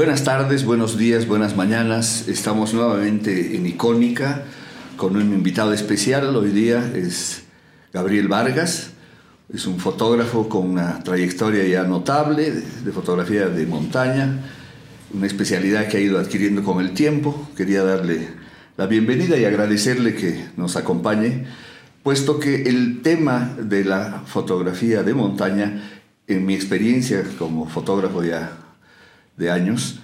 Buenas tardes, buenos días, buenas mañanas. Estamos nuevamente en Icónica con un invitado especial. Hoy día es Gabriel Vargas. Es un fotógrafo con una trayectoria ya notable de fotografía de montaña, una especialidad que ha ido adquiriendo con el tiempo. Quería darle la bienvenida y agradecerle que nos acompañe, puesto que el tema de la fotografía de montaña, en mi experiencia como fotógrafo ya de años,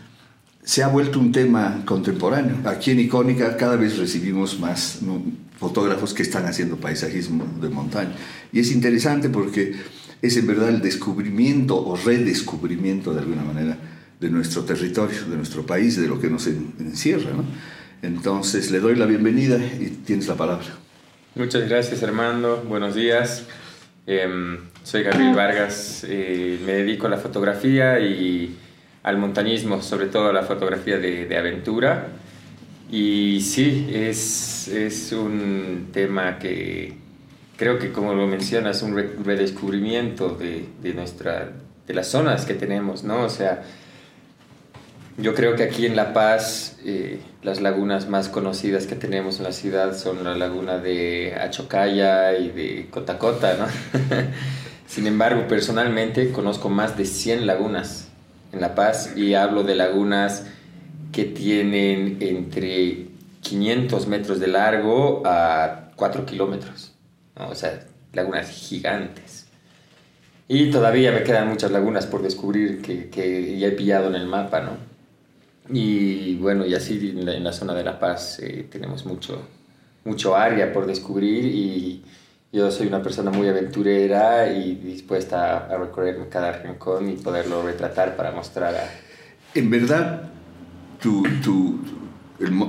se ha vuelto un tema contemporáneo. Aquí en Icónica cada vez recibimos más fotógrafos que están haciendo paisajismo de montaña. Y es interesante porque es en verdad el descubrimiento o redescubrimiento de alguna manera de nuestro territorio, de nuestro país, de lo que nos encierra. Entonces le doy la bienvenida y tienes la palabra. Muchas gracias Armando, buenos días. Em, soy Gabriel Vargas, eh, me dedico a la fotografía y al montañismo, sobre todo a la fotografía de, aventura. Y sí, es, es, un tema que creo que, como lo mencionas, un redescubrimiento de, de, nuestra, de las zonas que tenemos, ¿no? O sea, yo creo que aquí en La Paz eh, las lagunas más conocidas que tenemos en la ciudad son la laguna de Achocaya y de Cotacota, ¿no? Sin embargo, personalmente conozco más de 100 lagunas en La Paz y hablo de lagunas que tienen entre 500 metros de largo a 4 kilómetros, o sea, lagunas gigantes. Y todavía me quedan muchas lagunas por descubrir que, que ya he pillado en el mapa, ¿no? Y bueno, y así en la, zona de La Paz eh, tenemos mucho, mucho área por descubrir y yo soy una persona muy aventurera y dispuesta a recorrer cada rincón y poderlo retratar para mostrar a... En verdad, tu, tu,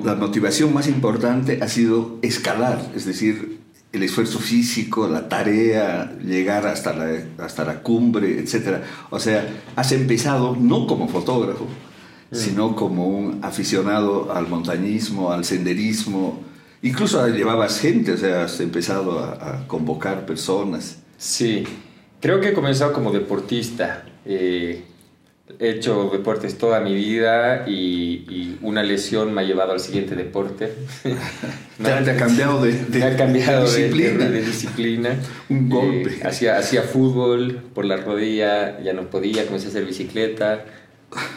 la motivación más importante ha sido escalar, es decir, el esfuerzo físico, la tarea, llegar hasta la, hasta la cumbre, etc. O sea, has empezado no como fotógrafo, mm. sino como un aficionado al montañismo, al senderismo, Incluso llevabas gente, o sea, has empezado a, convocar personas. Sí, creo que he comenzado como deportista. Eh, he hecho deportes toda mi vida y, una lesión me ha llevado al siguiente deporte. ¿Te, ha cambiado de, disciplina? De, disciplina. Un golpe. Eh, hacía, hacía fútbol por la rodilla, ya no podía, comencé a hacer bicicleta,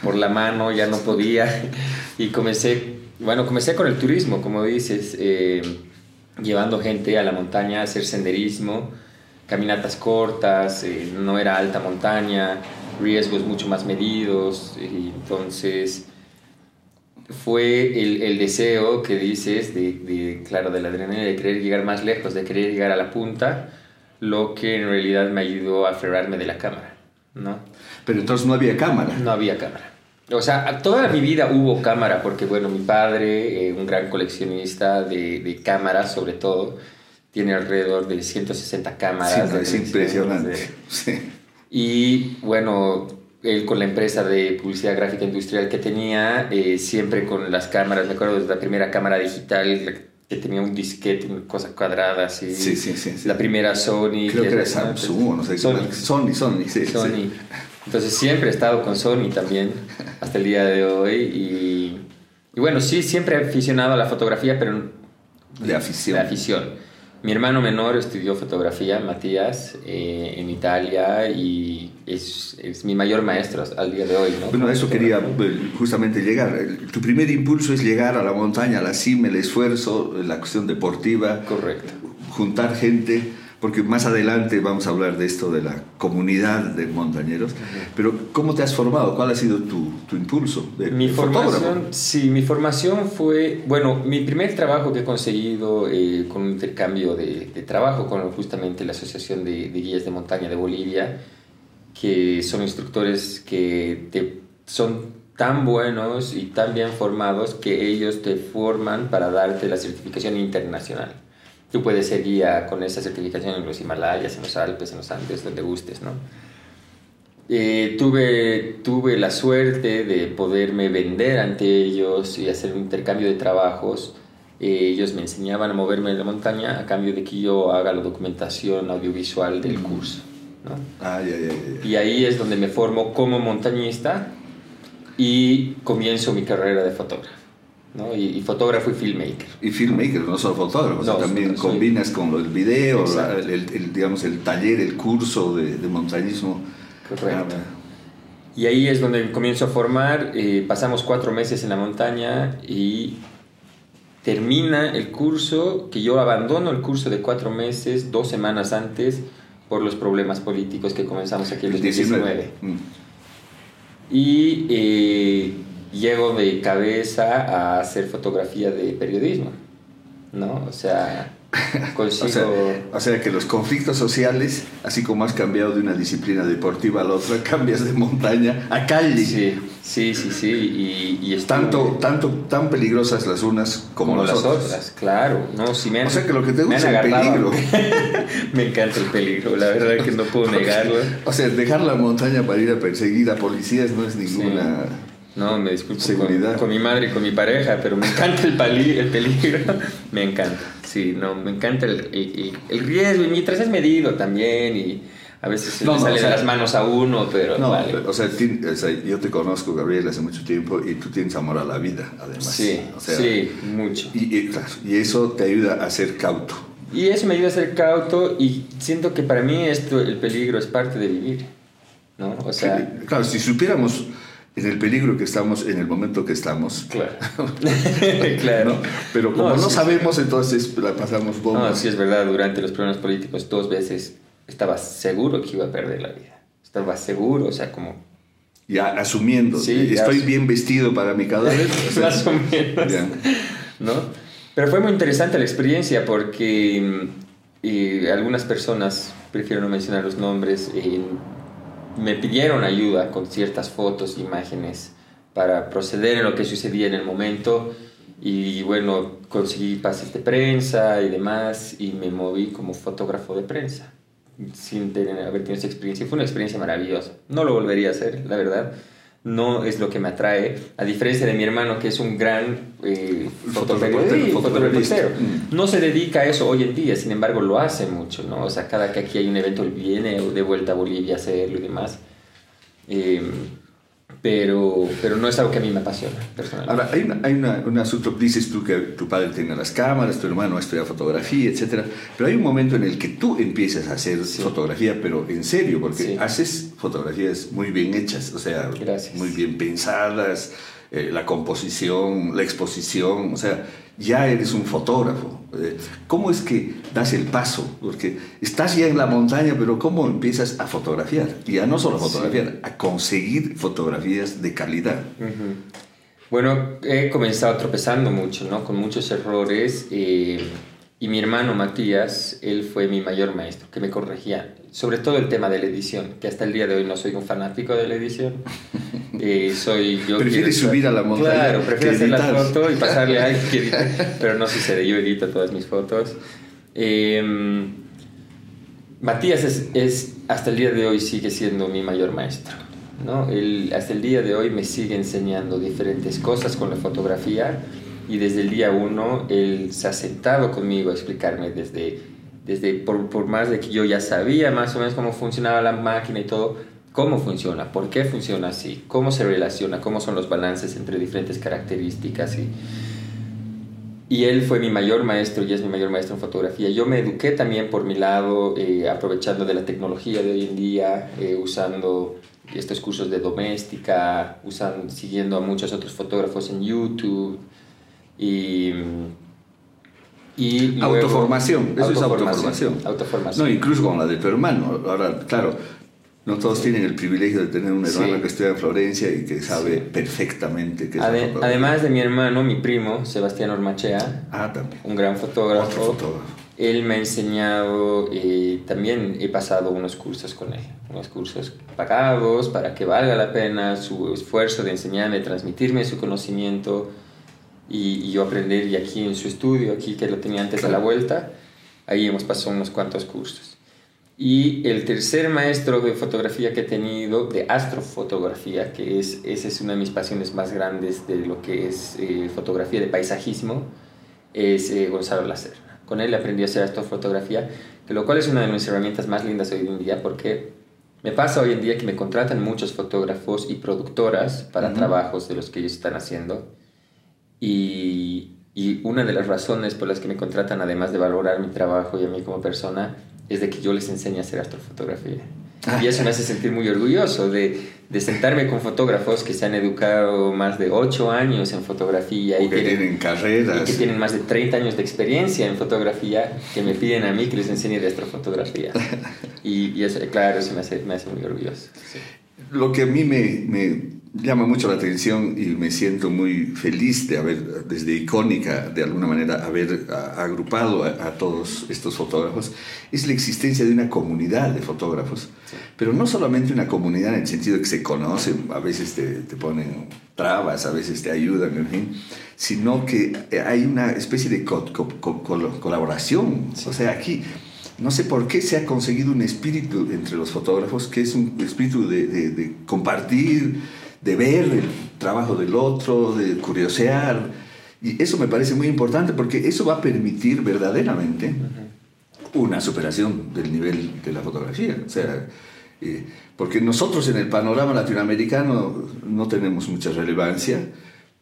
por la mano ya no podía y comencé bueno, comencé con el turismo, como dices, eh, llevando gente a la montaña a hacer senderismo, caminatas cortas, eh, no era alta montaña, riesgos mucho más medidos, y entonces fue el, el, deseo que dices de, de, claro, de la adrenalina, de querer llegar más lejos, de querer llegar a la punta, lo que en realidad me ayudó a aferrarme de la cámara, ¿no? Pero entonces no había cámara. No había cámara. O sea, toda mi vida hubo cámara, porque bueno, mi padre, eh, un gran coleccionista de, de, cámaras sobre todo, tiene alrededor de 160 cámaras. es impresionante. Sí. Y bueno, él con la empresa de publicidad gráfica industrial que tenía, eh, siempre con las cámaras, me acuerdo de la primera cámara digital que tenía un disquete, una cosa cuadrada así. Sí, sí, sí. La primera Sony. Creo que, era Samsung, no sé. Sony, Sony, Sony, sí. Sony. Entonces siempre he estado con Sony también, hasta el día de hoy. Y, y bueno, sí, siempre he aficionado a la fotografía, pero... De afición. De afición. Mi hermano menor estudió fotografía, Matías, eh, en Italia y es, es, mi mayor maestro al día de hoy. ¿no? Bueno, a eso quería eh, justamente llegar. Tu primer impulso es llegar a la montaña, a la cima, el esfuerzo, la cuestión deportiva. Correcto. Juntar gente porque más adelante vamos a hablar de esto de la comunidad de montañeros, pero ¿cómo te has formado? ¿Cuál ha sido tu, tu impulso? De, mi formación, sí, mi formación fue, bueno, mi primer trabajo que he conseguido eh, con un intercambio de, de, trabajo con justamente la Asociación de, de, Guías de Montaña de Bolivia, que son instructores que te, son tan buenos y tan bien formados que ellos te forman para darte la certificación internacional. Tú puedes ser guía con esa certificación en los Himalayas, en los Alpes, en los Andes, donde gustes, ¿no? Eh, tuve, tuve la suerte de poderme vender ante ellos y hacer un intercambio de trabajos. Eh, ellos me enseñaban a moverme en la montaña a cambio de que yo haga la documentación audiovisual del curso. ¿no? Ah, ya, ya, y ahí es donde me formo como montañista y comienzo mi carrera de fotógrafo. ¿No? Y, fotógrafo y filmmaker. Y filmmaker, no solo fotógrafo, también combinas con el video, el, digamos, el taller, el curso de, montañismo. Correcto. Ah, y ahí es donde comienzo a formar, eh, pasamos cuatro meses en la montaña y termina el curso, que yo abandono el curso de cuatro meses, dos semanas antes, por los problemas políticos que comenzamos aquí en el 2019. Mm. Y eh, llego de cabeza a hacer fotografía de periodismo, ¿no? O sea, o, sea, que los conflictos sociales, así como has cambiado de una disciplina deportiva a la otra, cambias de montaña a calle. Sí, sí, sí, sí. Y, es tanto, tanto, tan peligrosas las unas como, las, otras. Claro, no, si me O sea que lo que te gusta es el peligro. me encanta el peligro, la verdad que no puedo negarlo. o sea, dejar la montaña para ir a perseguir a policías no es ninguna... No, me disculpo con, mi madre y con mi pareja, pero me encanta el, el peligro. me encanta, sí, no, me encanta el, el, riesgo. Y mientras es medido también y a veces se le salen las manos a uno, pero no, o, sea, yo te conozco, Gabriel, hace mucho tiempo y tú tienes amor a la vida, además. Sí, sí, mucho. Y, y, y eso te ayuda a ser cauto. Y eso me ayuda a ser cauto y siento que para mí esto, el peligro es parte de vivir, ¿no? O sea... claro, si supiéramos en el peligro que estamos en el momento que estamos. Claro. claro. Pero como no, sabemos, entonces la pasamos bomba. No, sí es verdad, durante los problemas políticos dos veces estaba seguro que iba a perder la vida. Estaba seguro, o sea, como... Ya asumiendo. Sí, Estoy bien vestido para mi cadáver. Más o menos. ¿No? Pero fue muy interesante la experiencia porque y algunas personas, prefiero no mencionar los nombres, me pidieron ayuda con ciertas fotos, imágenes, para proceder en lo que sucedía en el momento. Y bueno, conseguí pases de prensa y demás, y me moví como fotógrafo de prensa, sin tener, haber tenido esa experiencia. Fue una experiencia maravillosa. No lo volvería a hacer, la verdad no es lo que me atrae, a diferencia de mi hermano que es un gran eh, mm. No se dedica a eso hoy en día, sin embargo lo hace mucho, ¿no? O sea, cada que aquí hay un evento él viene de vuelta a Bolivia a hacerlo y demás. Eh, pero, pero no es algo que a mí me apasiona personalmente. Ahora, hay, una, hay una, un asunto, dices tú que tu padre tiene las cámaras, tu hermano estudia fotografía, etc. Pero hay un momento en el que tú empiezas a hacer fotografía, pero en serio, porque haces fotografías muy bien hechas, o sea, muy bien pensadas, eh, la composición, la exposición, o sea, ya eres un fotógrafo. Eh, ¿Cómo es que das el paso? Porque estás ya en la montaña, pero ¿cómo empiezas a fotografiar? Y ya no solo a fotografiar, a conseguir fotografías de calidad. Bueno, he comenzado tropezando mucho, ¿no? Con muchos errores. Eh, y mi hermano Matías, él fue mi mayor maestro, que me corregía, sobre todo el tema de la edición, que hasta el día de hoy no soy un fanático de la edición. Eh, soy yo Prefieres subir a la montaña. Claro, prefiero hacer la foto y pasarle a alguien que pero no sucede, yo edito todas mis fotos. Em, Matías es, es, hasta el día de hoy sigue siendo mi mayor maestro. ¿no? Él, hasta el día de hoy me sigue enseñando diferentes cosas con la fotografía y desde el día uno él se ha sentado conmigo a explicarme desde, desde por, por, más de que yo ya sabía más o menos cómo funcionaba la máquina y todo, cómo funciona, por qué funciona así, cómo se relaciona, cómo son los balances entre diferentes características y, y él fue mi mayor maestro y es mi mayor maestro en fotografía. Yo me eduqué también por mi lado, eh, aprovechando de la tecnología de hoy en día, eh, usando estos cursos de doméstica, usando, siguiendo a muchos otros fotógrafos en YouTube, y, y autoformación, eso es autoformación. autoformación. No, incluso con la de tu hermano. Ahora, claro, no todos tienen el privilegio de tener un hermano que estudia en Florencia y que sabe perfectamente que es Además de mi hermano, mi primo, Sebastián Ormachea, ah, también. un gran fotógrafo. Él me ha enseñado, y eh, también he pasado unos cursos con él, unos cursos pagados para que valga la pena su esfuerzo de enseñarme, transmitirme su conocimiento y, yo aprender y aquí en su estudio, aquí que lo tenía antes a la vuelta, ahí hemos pasado unos cuantos cursos. Y el tercer maestro de fotografía que he tenido, de astrofotografía, que es, esa es una de mis pasiones más grandes de lo que es eh, fotografía de paisajismo, es eh, Gonzalo Lacer. Con él aprendí a hacer astrofotografía, que lo cual es una de mis herramientas más lindas hoy en día porque Me pasa hoy en día que me contratan muchos fotógrafos y productoras para trabajos de los que ellos están haciendo. Y, y, una de las razones por las que me contratan, además de valorar mi trabajo y a mí como persona, es de que yo les enseñe a hacer astrofotografía. Y eso me hace sentir muy orgulloso de, de, sentarme con fotógrafos que se han educado más de 8 años en fotografía. y que tienen, carreras. Y que tienen más de 30 años de experiencia en fotografía, que me piden a mí que les enseñe de astrofotografía. y, y eso, claro, eso me hace, me hace muy orgulloso. Lo que a mí me, me llama mucho la atención y me siento muy feliz de haber, desde Icónica, de alguna manera, haber agrupado a, todos estos fotógrafos, es la existencia de una comunidad de fotógrafos, pero no solamente una comunidad en el sentido que se conocen, a veces te, te ponen trabas, a veces te ayudan, en fin, sino que hay una especie de colaboración. O sea, aquí no sé por qué se ha conseguido un espíritu entre los fotógrafos, que es un espíritu de, de, de compartir, de ver el trabajo del otro, de curiosear. Y eso me parece muy importante porque eso va a permitir verdaderamente una superación del nivel de la fotografía. O sea, eh, porque nosotros en el panorama latinoamericano no tenemos mucha relevancia,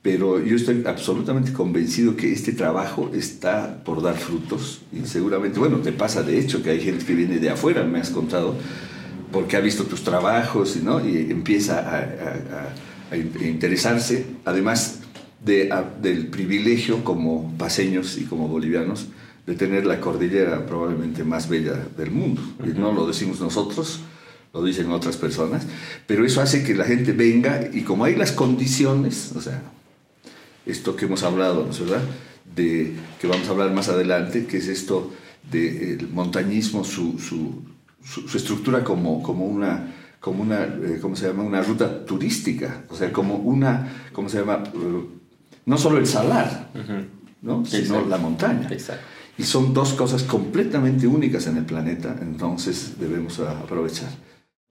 pero yo estoy absolutamente convencido que este trabajo está por dar frutos y seguramente, bueno, te pasa de hecho que hay gente que viene de afuera, me has contado, porque ha visto tus trabajos ¿no? y empieza a, interesarse, además de, del privilegio como paseños y como bolivianos de tener la cordillera probablemente más bella del mundo. Y no lo decimos nosotros, lo dicen otras personas, pero eso hace que la gente venga y como hay las condiciones, o sea, esto que hemos hablado, ¿no es verdad? De, que vamos a hablar más adelante, que es esto del montañismo, su, su su, estructura como, como una, como una eh, ¿cómo se llama? Una ruta turística, o sea, como una, ¿cómo se llama? No solo el salar, ¿no? sino la montaña. Y son dos cosas completamente únicas en el planeta, entonces debemos aprovechar.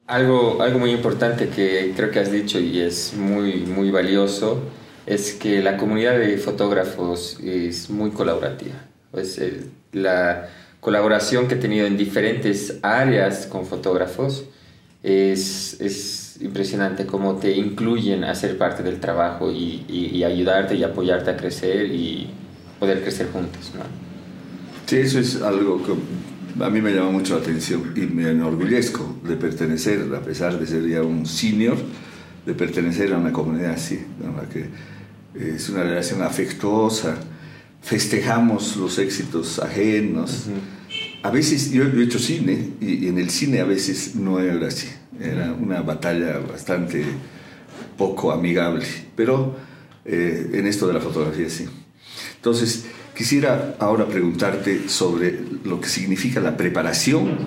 Algo, algo muy importante que creo que has dicho y es muy, muy valioso es que la comunidad de fotógrafos es muy colaborativa. Pues, la, colaboración que he tenido en diferentes áreas con fotógrafos es, es impresionante cómo te incluyen a ser parte del trabajo y, y, ayudarte y apoyarte a crecer y poder crecer juntos. ¿no? Sí, eso es algo que a mí me llama mucho la atención y me enorgullezco de pertenecer, a pesar de ser ya un senior, de pertenecer a una comunidad así, en la que es una relación afectuosa, festejamos los éxitos ajenos. A veces, yo, he hecho cine y, en el cine a veces no era así, era una batalla bastante poco amigable, pero eh, en esto de la fotografía sí. Entonces, quisiera ahora preguntarte sobre lo que significa la preparación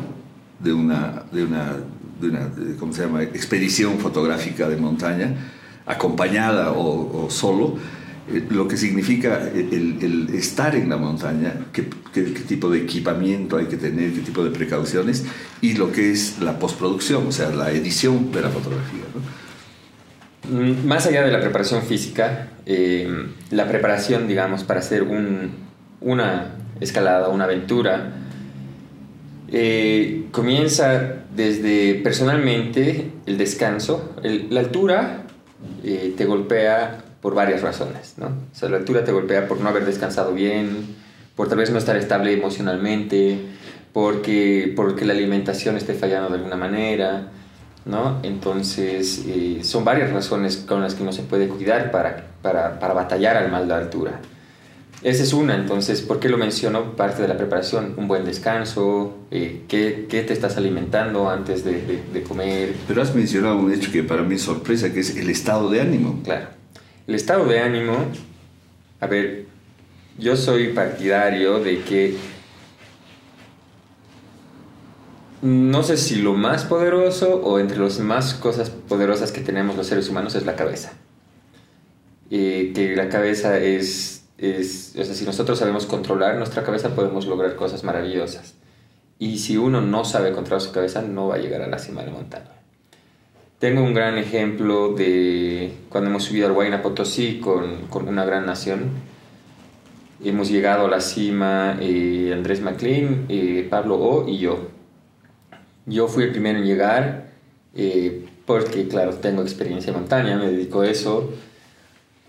de una, de una, de una ¿cómo se llama?, expedición fotográfica de montaña, acompañada o, o solo lo que significa el, estar en la montaña, qué, tipo de equipamiento hay que tener, qué tipo de precauciones, y lo que es la postproducción, o sea, la edición de la fotografía. Mm, más allá de la preparación física, eh, la preparación, digamos, para hacer una escalada, una aventura, eh, comienza desde personalmente el descanso. la altura te golpea por varias razones, ¿no? O sea, la altura te golpea por no haber descansado bien, por tal vez no estar estable emocionalmente, porque, porque la alimentación esté fallando de alguna manera, ¿no? Entonces, eh, son varias razones con las que uno se puede cuidar para, para, para batallar al mal de altura. Esa es una, entonces, ¿por qué lo menciono? Parte de la preparación, un buen descanso, eh, ¿qué, ¿qué, te estás alimentando antes de, de, de, comer. Pero has mencionado un hecho que para mí es sorpresa, que es el estado de ánimo. Claro. El estado de ánimo, a ver, yo soy partidario de que no sé si lo más poderoso o entre las más cosas poderosas que tenemos los seres humanos es la cabeza. Y que la cabeza es, es, o sea, si nosotros sabemos controlar nuestra cabeza podemos lograr cosas maravillosas. Y si uno no sabe controlar su cabeza no va a llegar a la cima de la montaña. Tengo un gran ejemplo de cuando hemos subido al Huayna Potosí con, con una gran nación. Hemos llegado a la cima eh, Andrés McLean, eh, Pablo O y yo. Yo fui el primero en llegar eh, porque claro, tengo experiencia en montaña, me dedico a eso.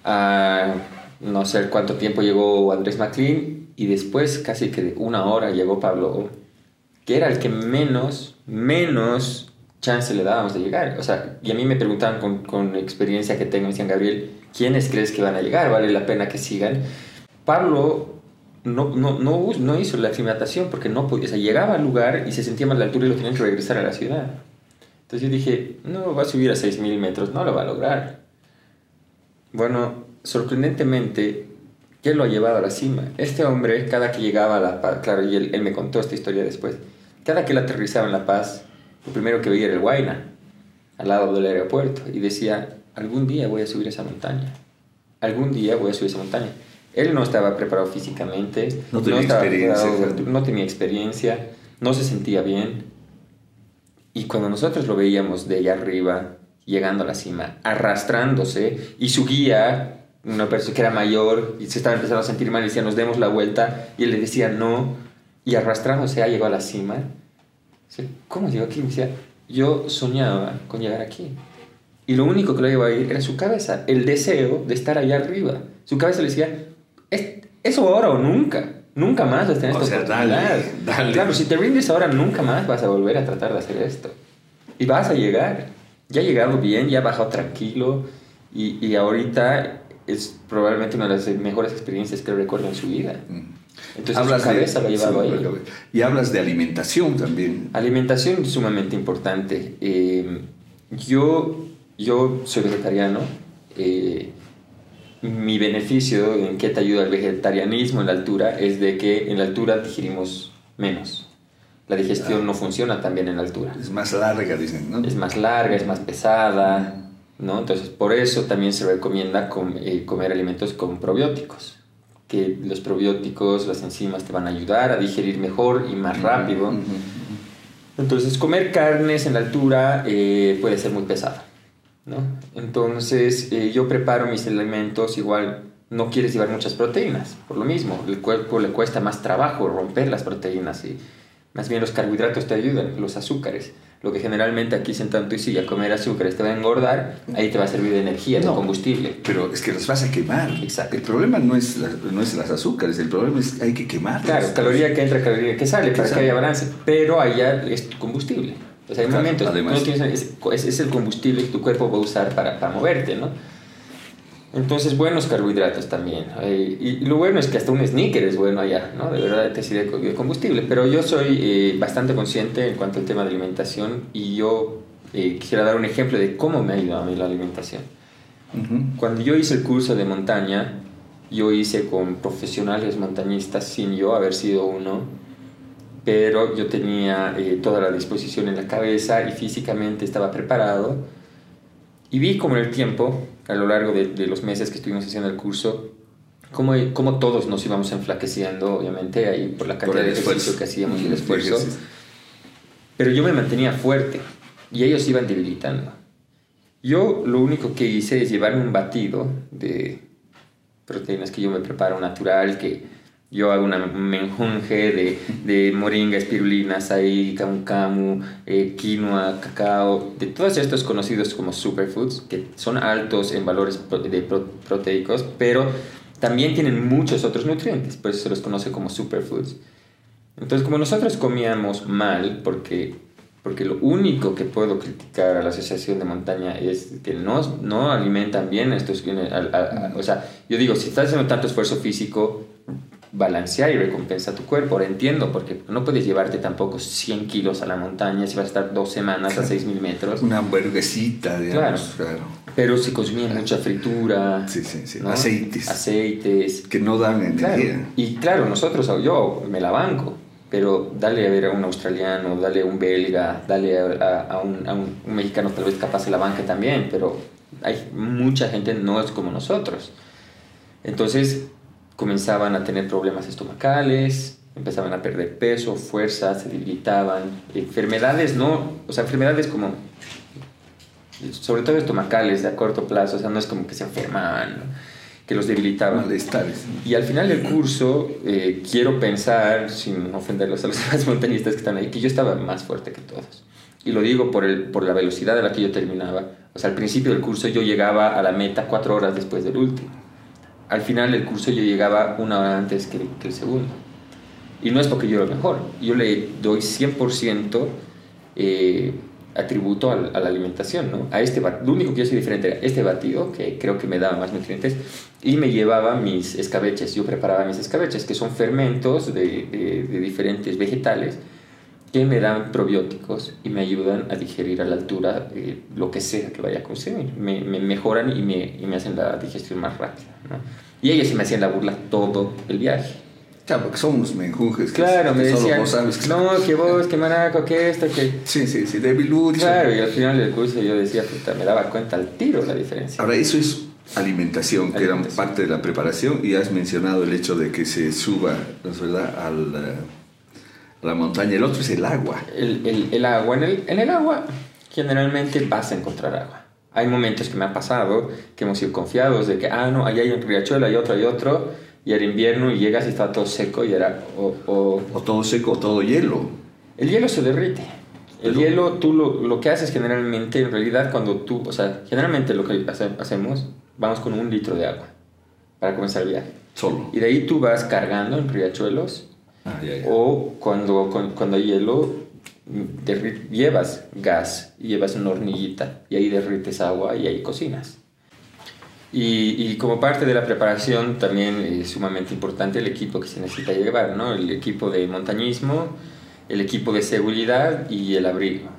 A no sé cuánto tiempo llegó Andrés McLean y después casi que de una hora llegó Pablo, que era el que menos, menos chance le dábamos de llegar. O sea, y a mí me preguntaban con, con experiencia que tengo, me decían, Gabriel, ¿quiénes crees que van a llegar? ¿Vale la pena que sigan? Pablo no, no, no, no hizo la aclimatación porque no podía, o sea, llegaba al lugar y se sentía más de altura y lo tenían que regresar a la ciudad. Entonces yo dije, no, va a subir a 6.000 metros, no lo va a lograr. Bueno, sorprendentemente, ¿quién lo ha llevado a la cima? Este hombre, cada que llegaba a La Paz, claro, y él, me contó esta historia después, cada que él aterrizaba en La Paz, lo primero que veía era el Huayna, al lado del aeropuerto, y decía, algún día voy a subir esa montaña, algún día voy a subir esa montaña. Él no estaba preparado físicamente, no tenía, experiencia, no tenía experiencia, no se sentía bien. Y cuando nosotros lo veíamos de allá arriba, llegando a la cima, arrastrándose, y su guía, una persona que era mayor, y se estaba empezando a sentir mal, y decía, nos demos la vuelta, y él le decía, no, y arrastrándose, ya llegó a la cima. ¿Cómo llegó aquí? Me decía, yo soñaba con llegar aquí. Y lo único que lo llevaba ahí era su cabeza, el deseo de estar allá arriba. Su cabeza le decía, eso ahora o nunca. Nunca más vas a tener esta Dale, Claro, si te rindes ahora, nunca más vas a volver a tratar de hacer esto. Y vas a llegar. Ya ha llegado bien, ya ha bajado tranquilo. Y, y ahorita es probablemente una de las mejores experiencias que recuerdo en su vida. Mm. Entonces hablas su cabeza de, lo ha llevado ahí. Y hablas de alimentación también. Alimentación es sumamente importante. Eh, yo, yo soy vegetariano. Eh, mi beneficio en qué te ayuda el vegetarianismo en la altura es de que en la altura digerimos menos. La digestión no funciona tan bien en la altura. Es más larga, dicen, ¿no? Es más larga, es más pesada, ¿no? Entonces, por eso también se recomienda eh, comer alimentos con probióticos. Que los probióticos, las enzimas te van a ayudar a digerir mejor y más rápido. Entonces, comer carnes en la altura eh, puede ser muy pesado. ¿no? Entonces eh, yo preparo mis alimentos igual, no quieres llevar muchas proteínas, por lo mismo, el cuerpo le cuesta más trabajo romper las proteínas y más bien los carbohidratos te ayudan, los azúcares. Lo que generalmente aquí sentando y si a comer azúcares te va a engordar, ahí te va a servir de energía, de combustible. Pero es que los vas a quemar. Exacto. El problema no es, no es las azúcares, el problema es que hay que quemarlos. Claro, caloría que entra, caloría que sale, para que haya balance, pero allá es combustible. O sea, hay momentos, además. es, es, el combustible que tu cuerpo va a usar para, para moverte, ¿no? Entonces, buenos carbohidratos también. Eh, y lo bueno es que hasta un sneaker es bueno allá, ¿no? De verdad te sirve de combustible. Pero yo soy eh, bastante consciente en cuanto al tema de alimentación y yo eh, quisiera dar un ejemplo de cómo me ha ayudado a mí la alimentación. Cuando yo hice el curso de montaña, yo hice con profesionales montañistas sin yo haber sido uno pero yo tenía toda la disposición en la cabeza y físicamente estaba preparado. Y vi como en el tiempo, a lo largo de, los meses que estuvimos haciendo el curso, cómo, cómo, todos nos íbamos enflaqueciendo, obviamente, ahí por la cantidad de ejercicio que hacíamos y el esfuerzo. Pero yo me mantenía fuerte y ellos iban debilitando. Yo lo único que hice es llevarme un batido de proteínas que yo me preparo natural, que yo hago una, un menjunje de, de moringa, espirulina, açaí, camu camu, eh, quinoa, cacao, de todos estos conocidos como superfoods, que son altos en valores de proteicos, pero también tienen muchos otros nutrientes, por eso se los conoce como superfoods. Entonces, como nosotros comíamos mal, porque, porque lo único que puedo criticar a la Asociación de Montaña es que no, no alimentan bien estos... o sea, yo digo, si estás haciendo tanto esfuerzo físico, balancear y recompensa tu cuerpo. Ahora entiendo, porque no puedes llevarte tampoco 100 kilos a la montaña si vas a estar dos semanas a 6.000 metros. Una hamburguesita, digamos. Claro. Pero si consumía mucha fritura. Sí, sí, sí. Aceites. Aceites. Que no dan energía. Y claro, nosotros, yo me la banco. Pero dale a ver a un australiano, dale a un belga, dale a, un, a un, mexicano tal vez capaz de la banca también, pero hay mucha gente no es como nosotros. Entonces, comenzaban a tener problemas estomacales, empezaban a perder peso, fuerza, se debilitaban, enfermedades no, o sea, enfermedades como, sobre todo estomacales a corto plazo, o sea, no es como que se enfermaban, que los debilitaban. Malestares. Y al final del curso, eh, quiero pensar, sin ofenderlos a los demás montañistas que están ahí, que yo estaba más fuerte que todos. Y lo digo por, el, por la velocidad a la que yo terminaba. O sea, al principio del curso yo llegaba a la meta cuatro horas después del último. Al final del curso yo llegaba una hora antes que, el segundo. Y no es porque yo era mejor. Yo le doy 100% eh, atributo a, la alimentación, ¿no? A este, lo único que yo soy diferente era este batido, que creo que me daba más nutrientes, y me llevaba mis escabeches. Yo preparaba mis escabeches, que son fermentos de, diferentes vegetales que me dan probióticos y me ayudan a digerir a la altura eh, lo que sea que vaya a consumir. Me, me mejoran y me, y me, hacen la digestión más rápida. ¿no? Y ellos se me hacían la burla todo el viaje. Claro, porque son unos menjunjes. Claro, me decían, no, que vos, que maraco, que esto, que... Sí, sí, sí, debilucho. Claro, y al final del curso yo decía, puta, me daba cuenta al tiro la diferencia. Ahora, eso es alimentación, que era parte de la preparación, y has mencionado el hecho de que se suba, ¿no es verdad?, al, a la montaña. El otro es el agua. El, el, el agua, en el, en el agua generalmente vas a encontrar agua. Hay momentos que me ha pasado que hemos sido confiados de que, ah, no, allá hay un riachuelo, hay otro, hay otro y era invierno y llegas y está todo seco y era... O, o, todo seco o todo hielo. El hielo se derrite. El hielo, tú lo, lo, que haces generalmente, en realidad, cuando tú, o sea, generalmente lo que hacemos, vamos con un litro de agua para comenzar el viaje. Solo. Y de ahí tú vas cargando en riachuelos. Ah, ya, ya. O cuando, cuando, hay hielo, llevas gas llevas una hornillita y ahí derrites agua y ahí cocinas. Y, y, como parte de la preparación también es sumamente importante el equipo que se necesita llevar, ¿no? El equipo de montañismo, el equipo de seguridad y el abrigo.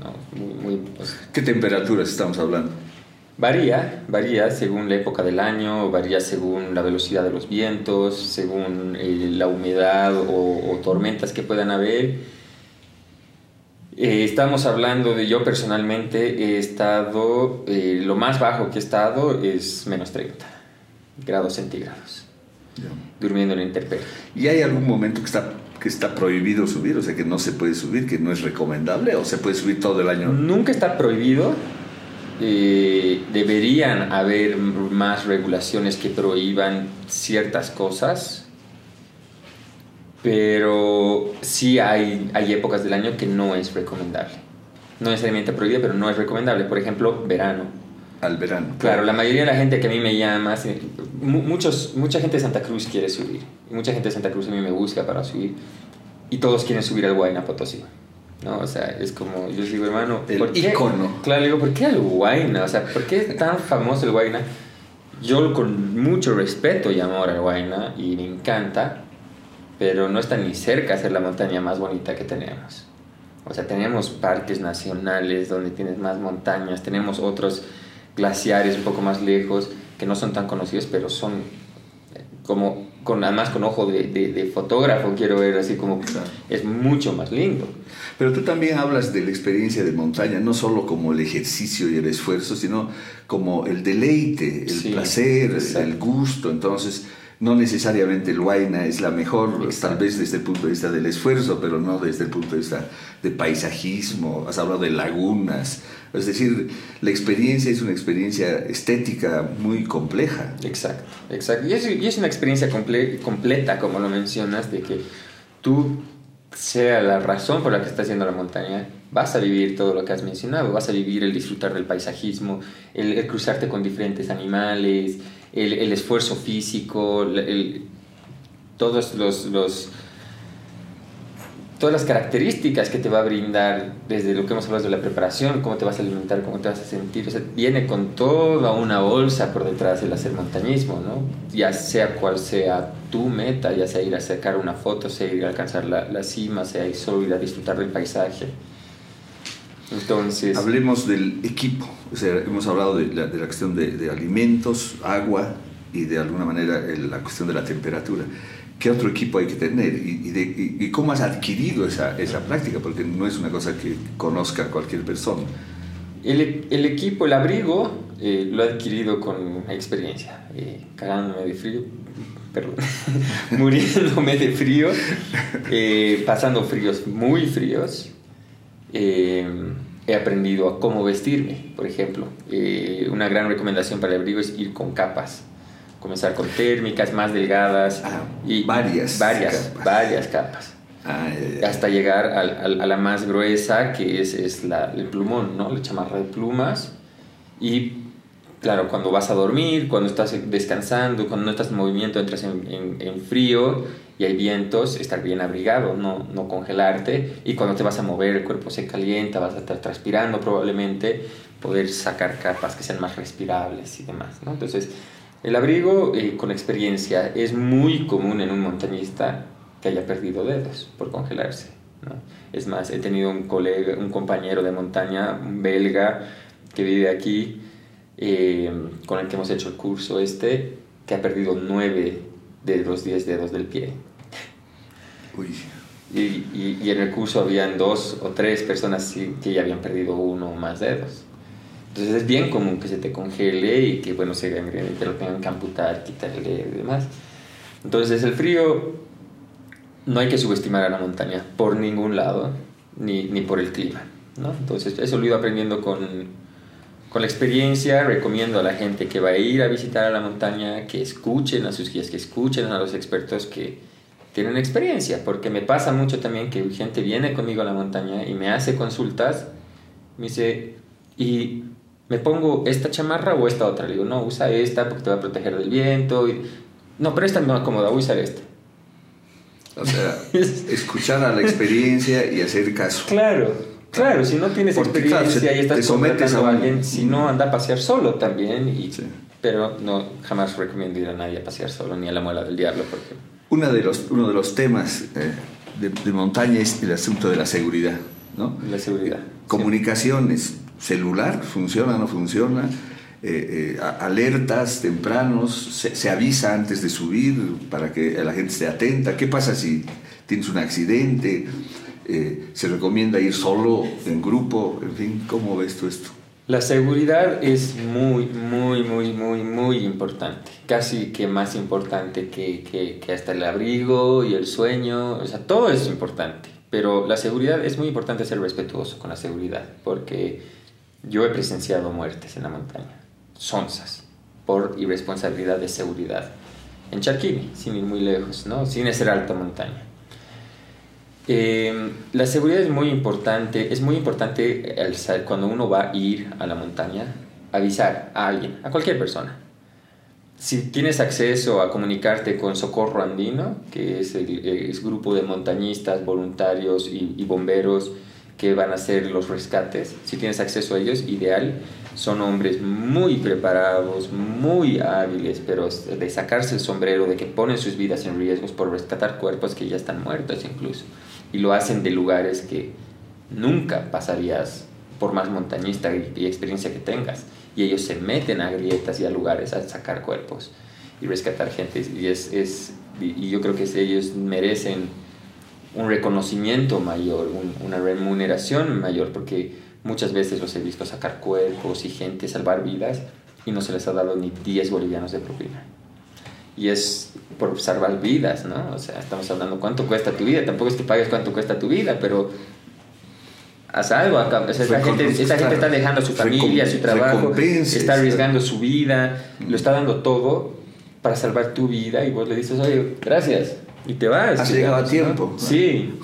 ¿no? Muy, pues, ¿Qué temperaturas estamos hablando? Varía, varía según la época del año, varía según la velocidad de los vientos, según eh, la humedad o, o tormentas que puedan haber eh, estamos hablando de yo personalmente he estado, eh, lo más bajo que he estado es menos 30 grados centígrados, durmiendo en la intemperie. ¿Y hay algún momento que está, que está prohibido subir? O sea, que no se puede subir, que no es recomendable, o se puede subir todo el año? Nunca está prohibido. Eh, deberían haber más regulaciones que prohíban ciertas cosas pero sí hay, hay épocas del año que no es recomendable. No necesariamente prohibida, pero no es recomendable. Por ejemplo, verano. Al verano. Claro, la mayoría de la gente que a mí me llama, muchos, mucha gente de Santa Cruz quiere subir. Y mucha gente de Santa Cruz a mí me busca para subir. Y todos quieren subir al Huayna Potosí. ¿No? O sea, es como, yo digo, hermano, el ¿por icono. Claro, digo, ¿por qué el Huayna? O sea, ¿por qué es tan famoso el Huayna? Yo con mucho respeto y amor al Huayna y me encanta, pero no está ni cerca de ser la montaña más bonita que tenemos. O sea, tenemos parques nacionales donde tienes más montañas, tenemos otros glaciares un poco más lejos que no son tan conocidos, pero son como, con, además con ojo de, de, fotógrafo, quiero ver así como es mucho más lindo. Pero tú también hablas de la experiencia de montaña, no solo como el ejercicio y el esfuerzo, sino como el deleite, el placer, el gusto. Entonces, no necesariamente el Huayna es la mejor, tal vez desde el punto de vista del esfuerzo, pero no desde el punto de vista de paisajismo, has hablado de lagunas, es decir, la experiencia es una experiencia estética muy compleja. Exacto, exacto. Y es, una experiencia completa, como lo mencionas, de que tú sea la razón por la que estás haciendo la montaña, vas a vivir todo lo que has mencionado, vas a vivir el disfrutar del paisajismo, el cruzarte con diferentes animales, el, esfuerzo físico, todos los, los, todas las características que te va a brindar desde lo que hemos hablado de la preparación, cómo te vas a alimentar, cómo te vas a sentir, viene con toda una bolsa por detrás del hacer montañismo, ¿no? Ya sea cual sea tu meta, ya sea ir a sacar una foto, sea ir a alcanzar la, la cima, sea solo ir a disfrutar del paisaje. Entonces... Hablemos del equipo. O sea, hemos hablado de la, de la cuestión de, de, alimentos, agua y de alguna manera la cuestión de la temperatura. ¿Qué otro equipo hay que tener? ¿Y, y, de, y cómo has adquirido esa, esa, práctica? Porque no es una cosa que conozca cualquier persona. El, el equipo, el abrigo, eh, lo he adquirido con experiencia, eh, cagándome de frío, perdón, muriéndome de frío, eh, pasando fríos muy fríos. Eh, he aprendido a cómo vestirme, por ejemplo. Eh, una gran recomendación para el abrigo es ir con capas. Comenzar con térmicas más delgadas. Ah, y varias. Varias, capas. varias capas. Ah, hasta llegar a la más gruesa, que es, es la, el plumón, ¿no? La chamarra de plumas. Y claro, cuando vas a dormir, cuando estás descansando, cuando no estás en movimiento, entras en, en, frío y hay vientos, estar bien abrigado, no, no congelarte. Y cuando te vas a mover, el cuerpo se calienta, vas a estar transpirando probablemente, poder sacar capas que sean más respirables y demás. ¿no? Entonces, el abrigo eh, con experiencia es muy común en un montañista que haya perdido dedos por congelarse. ¿no? Es más, he tenido un colega, un compañero de montaña, un belga, que vive aquí, eh, con el que hemos hecho el curso este, que ha perdido nueve de los diez dedos del pie. Y, y, y, en el curso habían dos o tres personas que ya habían perdido uno o más dedos. Entonces es bien común que se te congele y que, bueno, se te lo tengan que amputar, quitarle y demás. Entonces el frío no hay que subestimar a la montaña por ningún lado, ni, ni por el clima. ¿no? Entonces eso lo he ido aprendiendo con, con la experiencia. Recomiendo a la gente que va a ir a visitar a la montaña que escuchen a sus guías, que escuchen a los expertos que tienen experiencia, porque me pasa mucho también que gente viene conmigo a la montaña y me hace consultas, me dice, y me pongo esta chamarra o esta otra. Le digo, no, usa esta porque te va a proteger del viento. Y, no, pero esta no me acomoda, voy a usar esta. O sea, escuchar a la experiencia y hacer caso. Claro, claro, si no tienes experiencia y estás contratando a, alguien, si no anda a pasear solo también. Y, Pero no, jamás recomiendo ir a nadie a pasear solo, ni a la muela del diablo. Porque... Uno de los, uno de los temas eh, de, de, montaña es el asunto de la seguridad. ¿no? La seguridad. Comunicaciones celular, funciona, no funciona, eh, eh, alertas tempranos, se, avisa antes de subir para que la gente esté atenta. ¿Qué pasa si tienes un accidente? Eh, ¿Se recomienda ir solo, en grupo? En fin, ¿cómo ves tú esto? La seguridad es muy, muy, muy, muy, muy importante. Casi que más importante que, que, que hasta el abrigo y el sueño. O sea, todo es importante. Pero la seguridad es muy importante ser respetuoso con la seguridad. Porque yo he presenciado muertes en la montaña, sonzas, por irresponsabilidad de seguridad. En Charquini, sin ir muy lejos, ¿no? sin ser alta montaña. Eh, la seguridad es muy importante, es muy importante cuando uno va a ir a la montaña, avisar a alguien, a cualquier persona. Si tienes acceso a comunicarte con Socorro Andino, que es el grupo de montañistas, voluntarios y bomberos, que van a hacer los rescates, si tienes acceso a ellos, ideal. Son hombres muy preparados, muy hábiles, pero de sacarse el sombrero, de que ponen sus vidas en riesgos por rescatar cuerpos que ya están muertos incluso. Y lo hacen de lugares que nunca pasarías por más montañista y experiencia que tengas. Y ellos se meten a grietas y a lugares a sacar cuerpos y rescatar gente. Y, es, es y yo creo que ellos merecen un reconocimiento mayor, una remuneración mayor, porque muchas veces los he visto sacar cuerpos y gente, salvar vidas, y no se les ha dado ni 10 bolivianos de propina. Y es por salvar vidas, ¿no? O sea, estamos hablando cuánto cuesta tu vida, tampoco es que pagues cuánto cuesta tu vida, pero haz algo acá. esa, gente, esa gente, está dejando a su familia, su trabajo, está arriesgando su vida, lo está dando todo para salvar tu vida y vos le dices, oye, gracias, y te vas. Has llegado a tiempo. Sí.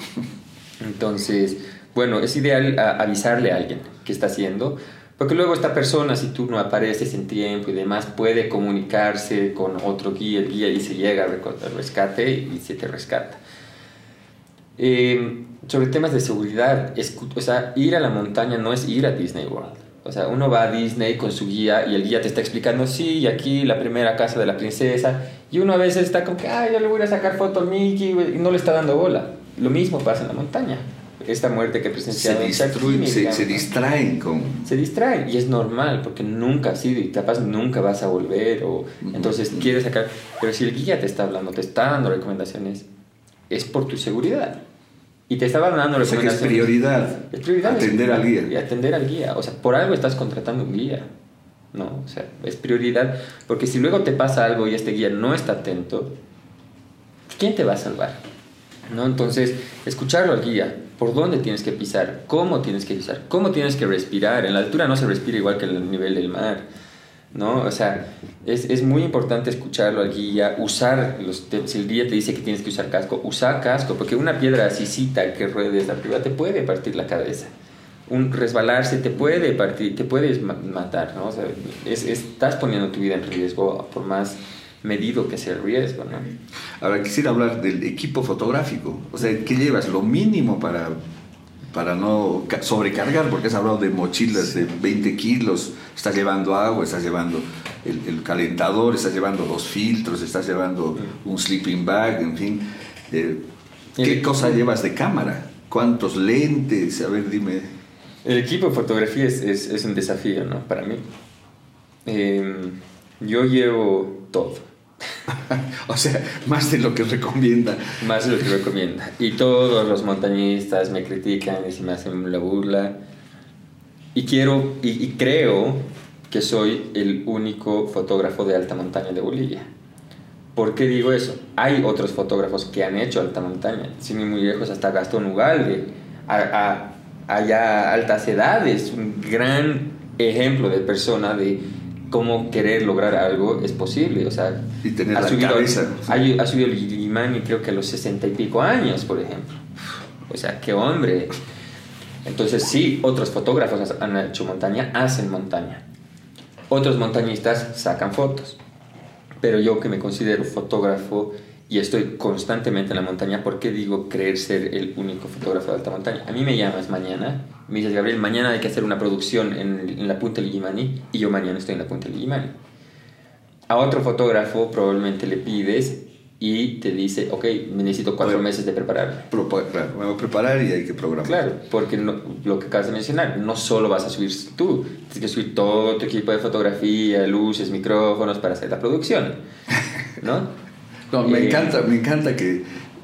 Entonces, bueno, es ideal avisarle a alguien qué está haciendo, porque luego esta persona, si tú no apareces en tiempo y demás, puede comunicarse con otro guía, el guía y se llega al rescate y se te rescata. Eh, sobre temas de seguridad, o sea, ir a la montaña no es ir a Disney World. O sea, uno va a Disney con su guía y el guía te está explicando, sí, aquí la primera casa de la princesa. Y uno a veces está como que, ay, yo le voy a sacar foto a Mickey y no le está dando bola. Lo mismo pasa en la montaña. Esta muerte que presenciaron se, se, se, distraen con... Se distraen y es normal porque nunca ha sido y capaz nunca vas a volver o entonces quieres sacar... Pero si el guía te está hablando, te está dando recomendaciones, es por tu seguridad. Y te estaba dando recomendaciones. O sea que es prioridad. Es prioridad. Atender al guía. Y atender al guía. O sea, por algo estás contratando un guía. ¿no? O sea, es prioridad. Porque si luego te pasa algo y este guía no está atento, ¿quién te va a salvar? ¿No? Entonces, escucharlo al guía. ¿Por dónde tienes que pisar? ¿Cómo tienes que pisar? ¿Cómo tienes que respirar? En la altura no se respira igual que en el nivel del mar. ¿No? O sea, es, es, muy importante escucharlo al guía, usar, los, si el guía te dice que tienes que usar casco, usar casco, porque una piedra asícita que ruedes arriba te puede partir la cabeza. Un resbalarse te puede partir, te puedes matar, ¿no? Estás poniendo tu vida en riesgo por más medido que sea el riesgo. Ahora quisiera hablar del equipo fotográfico, o sea, ¿qué llevas? Lo mínimo para para no sobrecargar, porque has hablado de mochilas de 20 kilos, estás llevando agua, estás llevando el, calentador, estás llevando los filtros, estás llevando un sleeping bag, en fin. Eh, ¿Qué cosa llevas de cámara? ¿Cuántos lentes? A ver, dime. El equipo de fotografía es, es, un desafío, ¿no? Para mí. Em, yo llevo todo o sea, más de lo que recomienda. Más de lo que recomienda. Y todos los montañistas me critican y se me hacen la burla. Y quiero, y, creo que soy el único fotógrafo de alta montaña de Bolivia. ¿Por qué digo eso? Hay otros fotógrafos que han hecho alta montaña, sin ir muy lejos, hasta Gastón Ugalde, a, allá altas edades, un gran ejemplo de persona de cómo querer lograr algo es posible. O sea, y tener ha la subido, cabeza. Ha, subido el creo que a los sesenta y pico años, por ejemplo. O sea, qué hombre. Entonces sí, otros fotógrafos han hecho montaña, hacen montaña. Otros montañistas sacan fotos. Pero yo que me considero fotógrafo y estoy constantemente en la montaña, ¿por qué digo creer ser el único fotógrafo de alta montaña? A mí me llamas mañana, me dices, Gabriel, mañana hay que hacer una producción en, en la punta del Limani y yo mañana estoy en la punta del Limani. A otro fotógrafo probablemente le pides y te dice, ok, me necesito cuatro meses de prepararme. Claro, me voy a preparar y hay que programar. Claro, porque lo que acabas de mencionar, no solo vas a subir tú, tienes que subir todo tu equipo de fotografía, luces, micrófonos para hacer la producción, ¿no? No, me, encanta, me encanta que,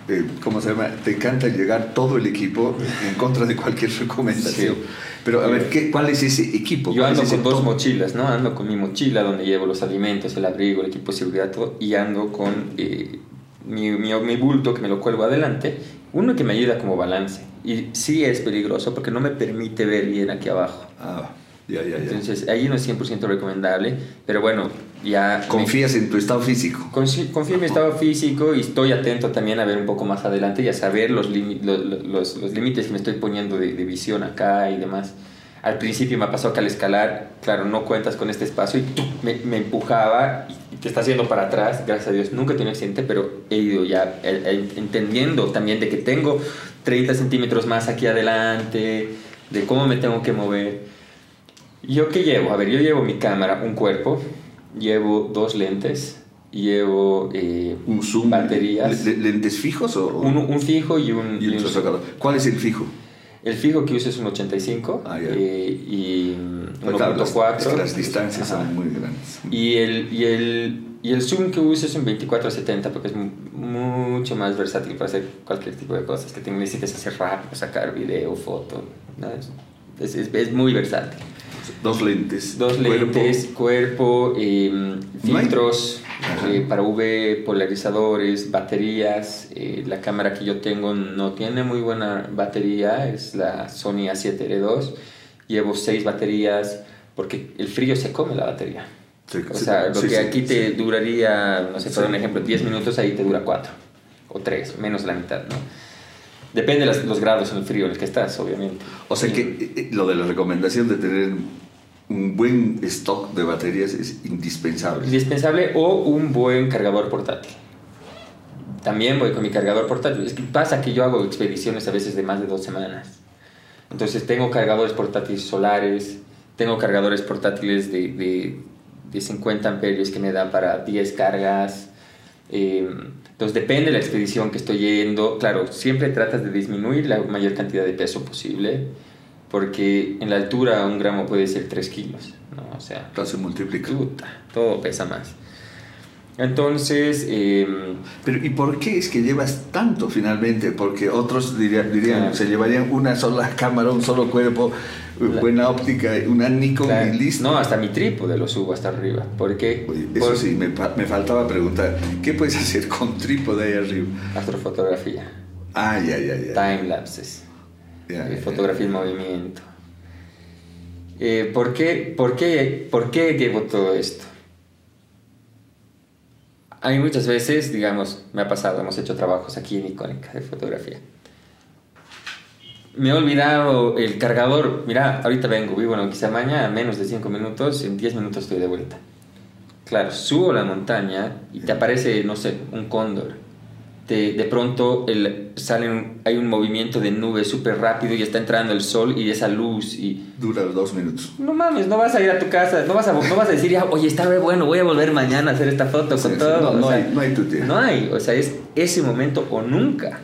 eh, ¿cómo se llama? Te encanta llegar todo el equipo en contra de cualquier recomendación. Pero a ver, ¿qué, ¿cuál es ese equipo? Yo ando con dos mochilas, ¿no? Ando con mi mochila donde llevo los alimentos, el abrigo, el equipo de seguridad, todo, y ando con eh, mi, mi, mi, bulto que me lo cuelgo adelante, uno que me ayuda como balance. Y sí es peligroso porque no me permite ver bien aquí abajo. Ah. Ya, ya, Entonces, ahí no es 100% recomendable, pero bueno, ya... ¿Confías en tu estado físico? Confío en mi estado físico y estoy atento también a ver un poco más adelante y a saber los, los, los, límites que me estoy poniendo de, visión acá y demás. Al principio me ha pasado que al escalar, claro, no cuentas con este espacio y me, me, empujaba y te está haciendo para atrás, gracias a Dios. Nunca he tenido accidente, pero he ido ya eh, eh, entendiendo también de que tengo 30 centímetros más aquí adelante, de cómo me tengo que mover. ¿Yo qué llevo? A ver, yo llevo mi cámara, un cuerpo, llevo dos lentes, llevo eh, un zoom, baterías. ¿Lentes fijos o...? Un, un fijo y un... Y un ¿Cuál es el fijo? El fijo que uso es un 85 ah, eh, y 1.4. Es que las distancias son muy grandes. Y el, y, el, y el zoom que uso es un 24-70 porque es mucho más versátil para hacer cualquier tipo de cosas que te necesites hacer rápido, sacar video, foto. Es, es, es muy versátil. Dos lentes. Dos lentes, cuerpo, em, filtros eh, para UV, polarizadores, baterías. Eh, la cámara que yo tengo no tiene muy buena batería, es la Sony A7R2. Llevo seis baterías porque el frío se come la batería. o sea, lo que aquí te duraría, no sé, por un ejemplo, 10 minutos, ahí te dura 4 o 3, menos la mitad, ¿no? Depende de los, grados en el frío en el que estás, obviamente. O sea que eh, eh, lo de la recomendación de tener un buen stock de baterías es indispensable. Indispensable o un buen cargador portátil. También voy con mi cargador portátil. Es que pasa que yo hago expediciones a veces de más de dos semanas. Entonces tengo cargadores portátiles solares, tengo cargadores portátiles de, de, de 50 amperios que me dan para 10 cargas. Eh, entonces depende de la expedición que estoy yendo. Claro, siempre tratas de disminuir la mayor cantidad de peso posible, porque en la altura un gramo puede ser 3 kilos. ¿no? O sea, todo se multiplica. todo pesa más. Entonces... Em, Pero ¿y por qué es que llevas tanto finalmente? Porque otros dirían, dirían se llevarían una sola cámara, un solo cuerpo, buena óptica, una Nikon y listo. No, hasta mi trípode lo subo hasta arriba. ¿Por qué? eso sí, me, me, faltaba preguntar. ¿Qué puedes hacer con trípode ahí arriba? Astrofotografía. Ah, ya, ya, ya. Time lapses. Eh, fotografía en movimiento. Eh, ¿por, qué, por, qué, ¿Por qué llevo todo esto? Hay muchas veces, digamos, me ha pasado, hemos hecho trabajos aquí en Icónica de fotografía. Me he olvidado el cargador. Mira, ahorita vengo, vivo en mañana, a menos de 5 minutos, en 10 minutos estoy de vuelta. Claro, subo la montaña y te aparece, no sé, un cóndor de, pronto el, salen, hay un movimiento de nubes súper rápido y está entrando el sol y esa luz y... Dura dos minutos. No mames, no vas a ir a tu casa, no vas a, no vas a decir, ya, oye, está bueno, voy a volver mañana a hacer esta foto con todo. no, no, hay, no hay tu No hay, o sea, es ese momento o nunca,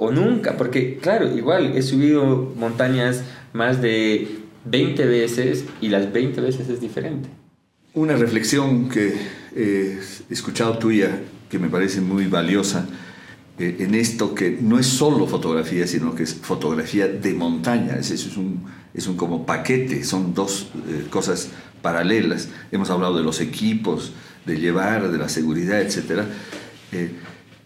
o nunca, porque claro, igual he subido montañas más de 20 veces y las 20 veces es diferente. Una reflexión que he escuchado tuya que me parece muy valiosa eh, en esto que no es solo fotografía, sino que es fotografía de montaña. Es, es, un, es un como paquete, son dos eh, cosas paralelas. Hemos hablado de los equipos, de llevar, de la seguridad, etc. Eh,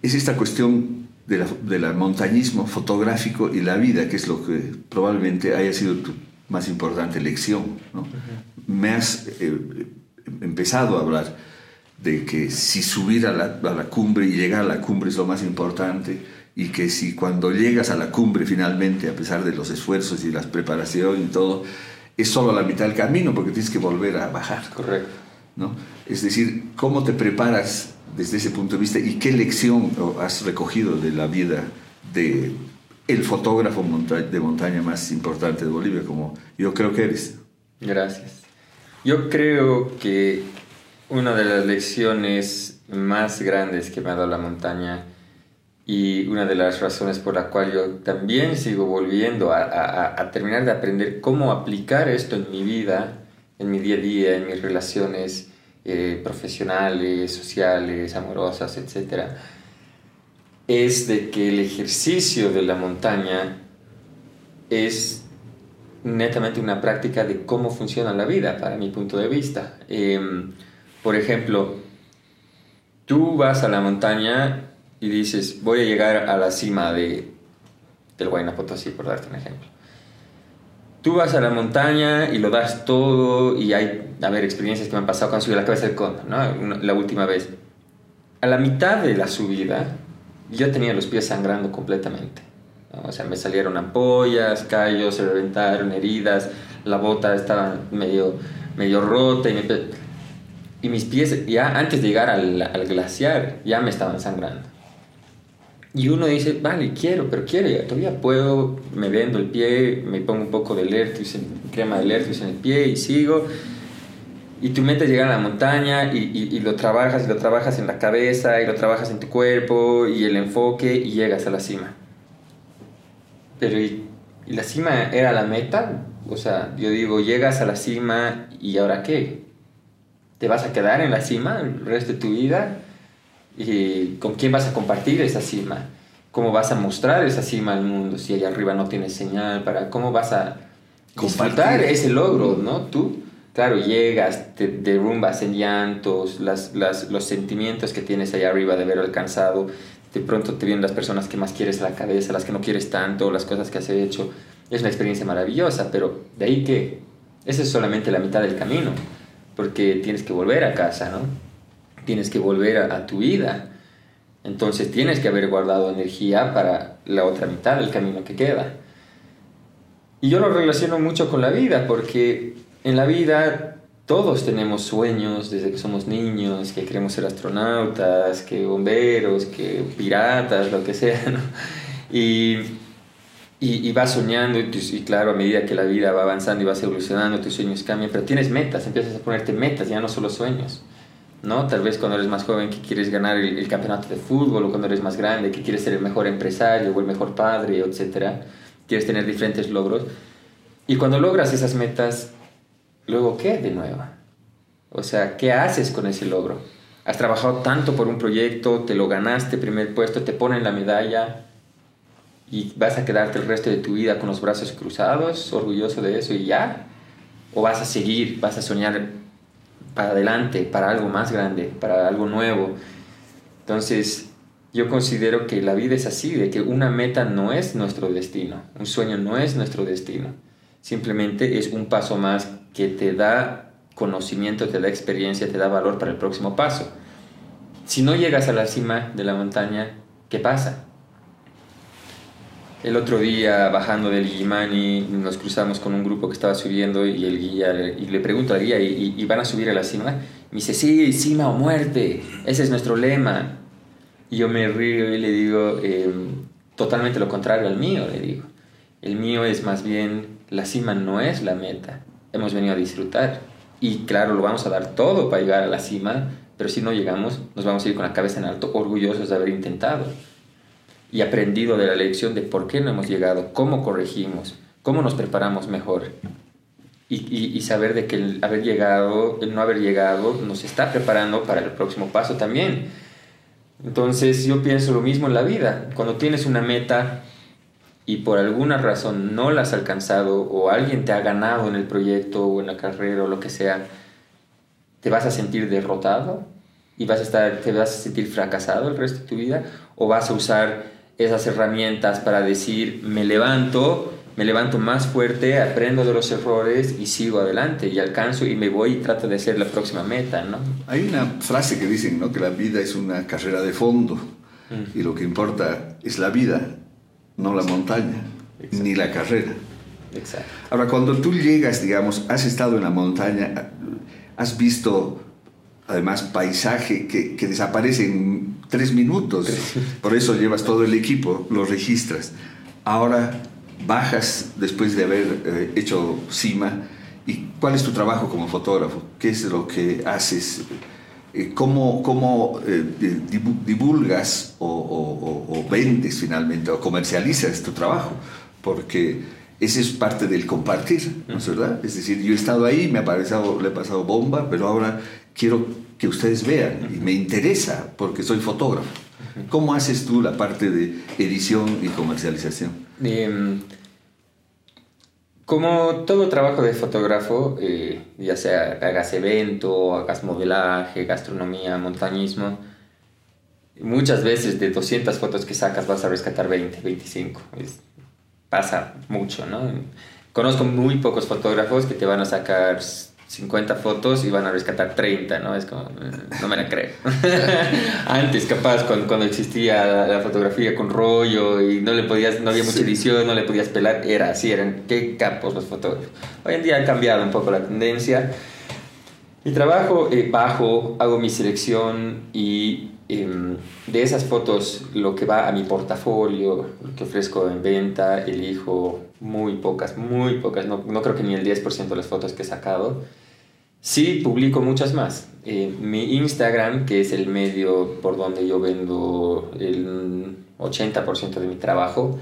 es esta cuestión del de montañismo fotográfico y la vida, que es lo que probablemente haya sido tu más importante lección. ¿no? Me has empezado a hablar de que si subir a la, a la, cumbre y llegar a la cumbre es lo más importante y que si cuando llegas a la cumbre finalmente, a pesar de los esfuerzos y las preparaciones y todo, es solo la mitad del camino porque tienes que volver a bajar. Correcto. ¿No? Es decir, ¿cómo te preparas desde ese punto de vista y qué lección has recogido de la vida de el fotógrafo de montaña más importante de Bolivia, como yo creo que eres? Gracias. Yo creo que una de las lecciones más grandes que me ha dado la montaña y una de las razones por la cual yo también sigo volviendo a, terminar de aprender cómo aplicar esto en mi vida, en mi día a día, en mis relaciones eh, profesionales, sociales, amorosas, etc., es de que el ejercicio de la montaña es netamente una práctica de cómo funciona la vida, para mi punto de vista. Em, por ejemplo, tú vas a la montaña y dices, voy a llegar a la cima de, del Huayna Potosí, por darte un ejemplo. Tú vas a la montaña y lo das todo y hay, a ver, experiencias que me han pasado cuando subí a la cabeza del cóndor, ¿no? La última vez. A la mitad de la subida, yo tenía los pies sangrando completamente. O sea, me salieron ampollas, callos, se reventaron, heridas, la bota estaba medio, medio rota y me y mis pies ya antes de llegar al, al, glaciar ya me estaban sangrando. Y uno dice, vale, quiero, pero quiero, todavía puedo, me vendo el pie, me pongo un poco de Lertius, crema de Lertius en el pie y sigo. Y tu mente llega a la montaña y, y, lo trabajas y lo trabajas en la cabeza y lo trabajas en tu cuerpo y el enfoque y llegas a la cima. Pero ¿y, y la cima era la meta? O sea, yo digo, llegas a la cima y ahora qué? te vas a quedar en la cima el resto de tu vida y con quién vas a compartir esa cima, cómo vas a mostrar esa cima al mundo si allá arriba no tienes señal, para cómo vas a compartir ese logro, ¿no? Tú, claro, llegas, te derrumbas en llantos, las, las, los sentimientos que tienes allá arriba de haber alcanzado, de pronto te vienen las personas que más quieres a la cabeza, las que no quieres tanto, las cosas que has hecho. Es una experiencia maravillosa, pero de ahí que esa es solamente la mitad del camino porque tienes que volver a casa, ¿no? Tienes que volver a, tu vida. Entonces tienes que haber guardado energía para la otra mitad del camino que queda. Y yo lo relaciono mucho con la vida, porque en la vida todos tenemos sueños desde que somos niños, que queremos ser astronautas, que bomberos, que piratas, lo que sea, ¿no? Y y, vas soñando y, claro, a medida que la vida va avanzando y vas evolucionando, tus sueños cambian, pero tienes metas, empiezas a ponerte metas, ya no solo sueños. ¿No? Tal vez cuando eres más joven que quieres ganar el, campeonato de fútbol o cuando eres más grande que quieres ser el mejor empresario o el mejor padre, etc. Quieres tener diferentes logros. Y cuando logras esas metas, luego ¿qué de nuevo? O sea, ¿qué haces con ese logro? Has trabajado tanto por un proyecto, te lo ganaste, primer puesto, te ponen la medalla, y vas a quedarte el resto de tu vida con los brazos cruzados, orgulloso de eso y ya? ¿O vas a seguir, vas a soñar para adelante, para algo más grande, para algo nuevo? Entonces, yo considero que la vida es así, de que una meta no es nuestro destino, un sueño no es nuestro destino, simplemente es un paso más que te da conocimiento, te da experiencia, te da valor para el próximo paso. Si no llegas a la cima de la montaña, ¿qué pasa? El otro día, bajando del Guimani, nos cruzamos con un grupo que estaba subiendo y el guía, y le pregunto al guía, ¿y, van a subir a la cima? Me dice, sí, cima o muerte, ese es nuestro lema. Y yo me río y le digo, em, totalmente lo contrario al mío, le digo. El mío es más bien, la cima no es la meta, hemos venido a disfrutar. Y claro, lo vamos a dar todo para llegar a la cima, pero si no llegamos, nos vamos a ir con la cabeza en alto, orgullosos de haber intentado y aprendido de la lección de por qué no hemos llegado, cómo corregimos, cómo nos preparamos mejor. Y, saber de que el haber llegado, el no haber llegado, nos está preparando para el próximo paso también. Entonces yo pienso lo mismo en la vida. Cuando tienes una meta y por alguna razón no la has alcanzado o alguien te ha ganado en el proyecto o en la carrera o lo que sea, te vas a sentir derrotado y vas a estar, te vas a sentir fracasado el resto de tu vida o vas a usar esas herramientas para decir, me levanto, me levanto más fuerte, aprendo de los errores y sigo adelante y alcanzo y me voy y trato de hacer la próxima meta, ¿no? Hay una frase que dicen, ¿no? Que la vida es una carrera de fondo y lo que importa es la vida, no la montaña, ni la carrera. Exacto. Ahora, cuando tú llegas, digamos, has estado en la montaña, has visto además paisaje que, que desaparece en tres minutos. Por eso llevas todo el equipo, lo registras. Ahora bajas después de haber eh, hecho cima. ¿Y cuál es tu trabajo como fotógrafo? ¿Qué es lo que haces? Eh, ¿Cómo, cómo eh, divulgas o, o, vendes finalmente o comercializas tu trabajo? Porque ese es parte del compartir, ¿no es verdad? Es decir, yo he estado ahí, me ha pasado, le he pasado bomba, pero ahora quiero que ustedes vean y me interesa porque soy fotógrafo. ¿Cómo haces tú la parte de edición y comercialización? Em, como todo trabajo de fotógrafo, eh, ya sea hagas evento, hagas modelaje, gastronomía, montañismo, muchas veces de 200 fotos que sacas vas a rescatar 20, 25. pasa mucho, ¿no? Conozco muy pocos fotógrafos que te van a sacar 50 fotos y van a rescatar 30, ¿no? Es como, no me la creo. Antes, capaz, cuando, cuando existía la, fotografía con rollo y no le podías, no había mucha edición, no le podías pelar, era así, eran qué capos los fotógrafos. Hoy en día ha cambiado un poco la tendencia. Mi trabajo, eh, bajo, hago mi selección y em, de esas fotos lo que va a mi portafolio, lo que ofrezco en venta, elijo muy pocas, muy pocas, no, no creo que ni el 10% de las fotos que he sacado Sí, publico muchas más. Eh, mi Instagram, que es el medio por donde yo vendo el 80% de mi trabajo,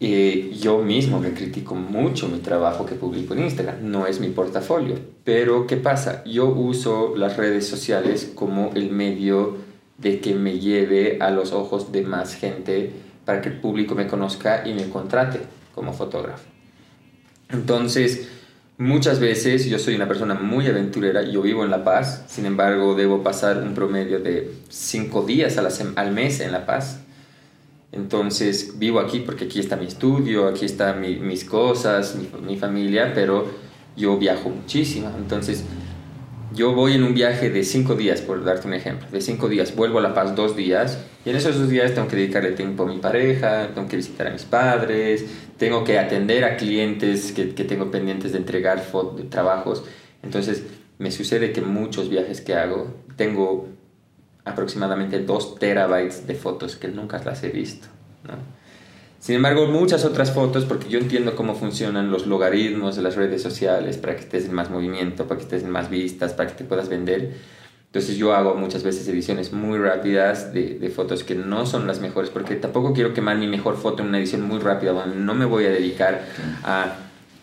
eh, yo mismo me critico mucho mi trabajo que publico en Instagram. No es mi portafolio. Pero ¿qué pasa? Yo uso las redes sociales como el medio de que me lleve a los ojos de más gente para que el público me conozca y me contrate como fotógrafo. Entonces, Muchas veces yo soy una persona muy aventurera, yo vivo en La Paz, sin embargo debo pasar un promedio de cinco días al mes en La Paz. Entonces vivo aquí porque aquí está mi estudio, aquí están mis cosas, mi, mi familia, pero yo viajo muchísimo. Entonces yo voy en un viaje de cinco días, por darte un ejemplo, de cinco días, vuelvo a La Paz dos días y en esos dos días tengo que dedicarle tiempo a mi pareja, tengo que visitar a mis padres, tengo que atender a clientes que, tengo pendientes de entregar trabajos. Entonces me sucede que muchos viajes que hago tengo aproximadamente dos terabytes de fotos que nunca las he visto. ¿no? Sin embargo, muchas otras fotos, porque yo entiendo cómo funcionan los logaritmos de las redes sociales para que estés en más movimiento, para que estés en más vistas, para que te puedas vender. Entonces yo hago muchas veces ediciones muy rápidas de, de, fotos que no son las mejores, porque tampoco quiero quemar mi mejor foto en una edición muy rápida, donde no me voy a dedicar a